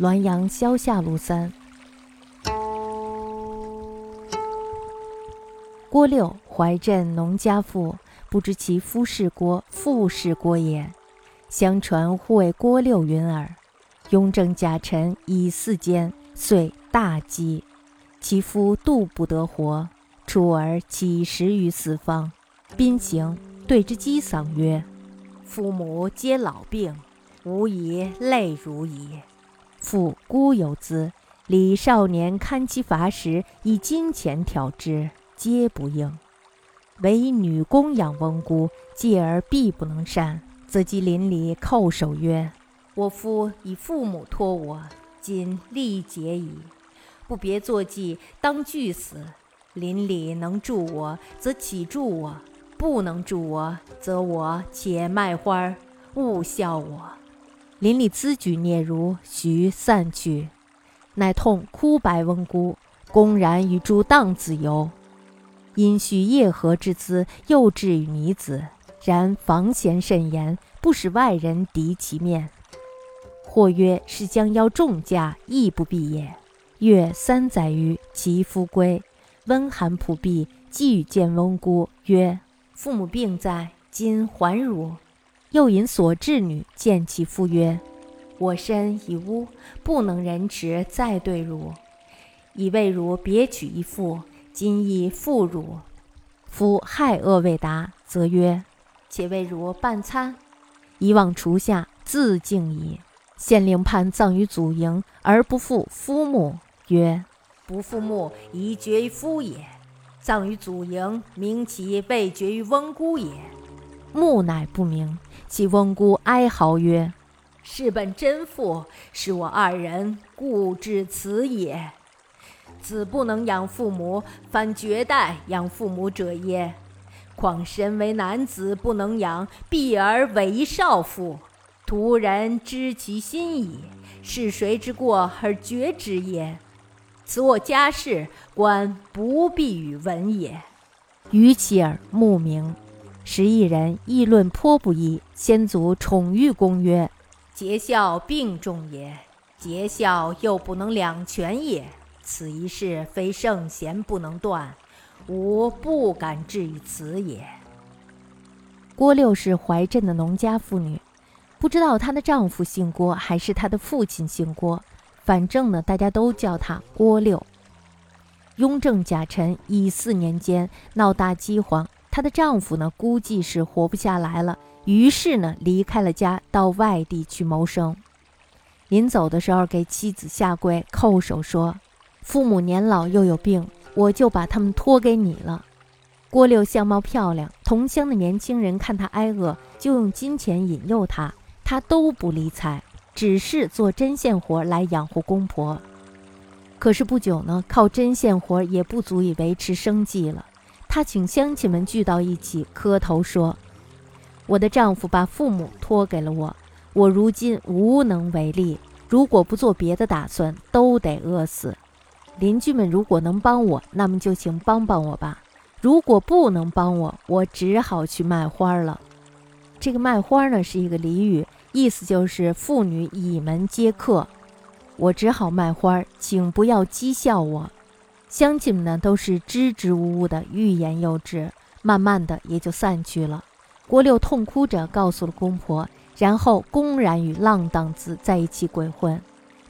滦阳萧下路三。郭六，怀镇农家妇，不知其夫是郭，父是郭也。相传呼为郭六云耳。雍正甲辰乙巳间，遂大饥，其夫度不得活，出而乞食于四方。宾行，对之讥丧曰：“父母皆老病，吾以泪如矣。父孤有资，李少年堪其乏食，以金钱挑之。”皆不应，唯女工养翁姑，继而必不能善，则即邻里叩首曰：“我夫以父母托我，今力竭矣，不别作计，当俱死。邻里能助我，则岂助我；不能助我，则我且卖花，勿笑我。”邻里咨举聂如，徐散去，乃痛哭白翁姑，公然与诸荡子游。因许叶和之资，幼稚与女子，然防嫌甚严，不使外人敌其面。或曰是将要重驾，亦不必也。月三载余，其夫归，温寒仆婢，既与见翁姑，曰：“父母病在，今还汝？”又引所至女见其夫曰：“我身已污，不能忍持再对汝，以为汝别娶一妇。”今亦复汝，夫害恶未达，则曰：“且为汝半餐。”以往厨下，自敬矣。县令判葬于祖茔，而不复夫墓，曰：“不复墓，宜绝于夫也；葬于祖茔，明其未绝于翁姑也。”木乃不明，其翁姑哀嚎曰：“是本真父，是我二人故至此也。”子不能养父母，反绝代养父母者耶？况身为男子不能养，必而为少妇，徒人知其心矣。是谁之过而绝之也？此我家事，官不必与闻也。于其耳目明，十一人议论颇不一。先祖宠遇公曰：“节孝并重也，节孝又不能两全也。”此一事非圣贤不能断，吾不敢至于此也。郭六是怀镇的农家妇女，不知道她的丈夫姓郭还是她的父亲姓郭，反正呢，大家都叫她郭六。雍正甲辰乙巳年间闹大饥荒，她的丈夫呢估计是活不下来了，于是呢离开了家，到外地去谋生。临走的时候，给妻子下跪叩首说。父母年老又有病，我就把他们托给你了。郭六相貌漂亮，同乡的年轻人看他挨饿，就用金钱引诱他，他都不理睬，只是做针线活来养活公婆。可是不久呢，靠针线活也不足以维持生计了。他请乡亲们聚到一起，磕头说：“我的丈夫把父母托给了我，我如今无能为力，如果不做别的打算，都得饿死。”邻居们如果能帮我，那么就请帮帮我吧；如果不能帮我，我只好去卖花了。这个卖花呢是一个俚语，意思就是妇女倚门接客。我只好卖花，请不要讥笑我。乡亲们呢都是支支吾吾的，欲言又止，慢慢的也就散去了。郭六痛哭着告诉了公婆，然后公然与浪荡子在一起鬼混。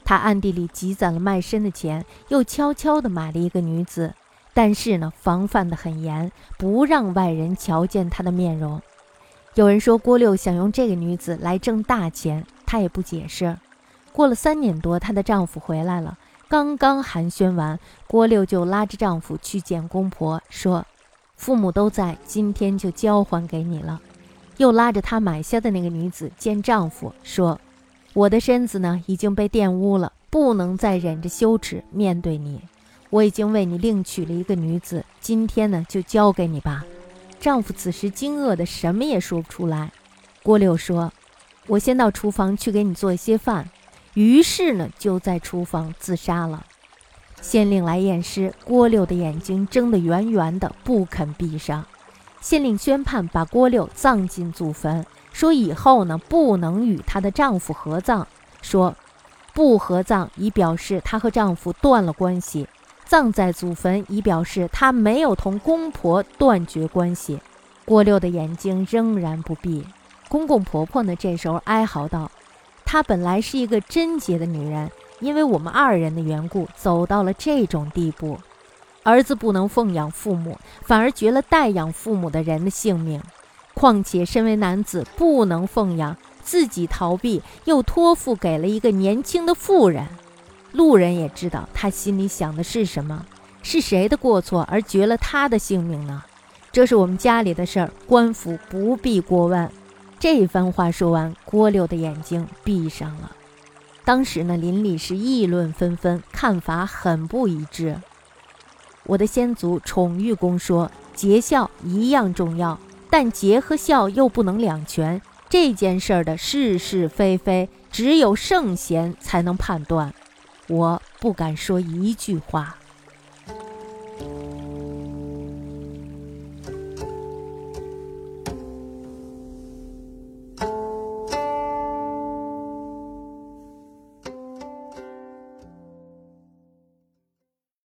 他暗地里积攒了卖身的钱，又悄悄地买了一个女子，但是呢，防范得很严，不让外人瞧见他的面容。有人说郭六想用这个女子来挣大钱，他也不解释。过了三年多，她的丈夫回来了，刚刚寒暄完，郭六就拉着丈夫去见公婆，说：“父母都在，今天就交还给你了。”又拉着她买下的那个女子见丈夫，说。我的身子呢已经被玷污了，不能再忍着羞耻面对你。我已经为你另娶了一个女子，今天呢就交给你吧。丈夫此时惊愕的什么也说不出来。郭六说：“我先到厨房去给你做一些饭。”于是呢就在厨房自杀了。县令来验尸，郭六的眼睛睁得圆圆的，不肯闭上。县令宣判，把郭六葬进祖坟。说以后呢，不能与她的丈夫合葬。说，不合葬以表示她和丈夫断了关系，葬在祖坟以表示她没有同公婆断绝关系。郭六的眼睛仍然不闭。公公婆婆呢，这时候哀嚎道：“她本来是一个贞洁的女人，因为我们二人的缘故，走到了这种地步。儿子不能奉养父母，反而绝了代养父母的人的性命。况且身为男子，不能奉养。”自己逃避，又托付给了一个年轻的妇人。路人也知道他心里想的是什么，是谁的过错而绝了他的性命呢？这是我们家里的事儿，官府不必过问。这番话说完，郭六的眼睛闭上了。当时呢，邻里是议论纷纷，看法很不一致。我的先祖宠玉公说，节孝一样重要，但节和孝又不能两全。这件事儿的是是非非，只有圣贤才能判断。我不敢说一句话。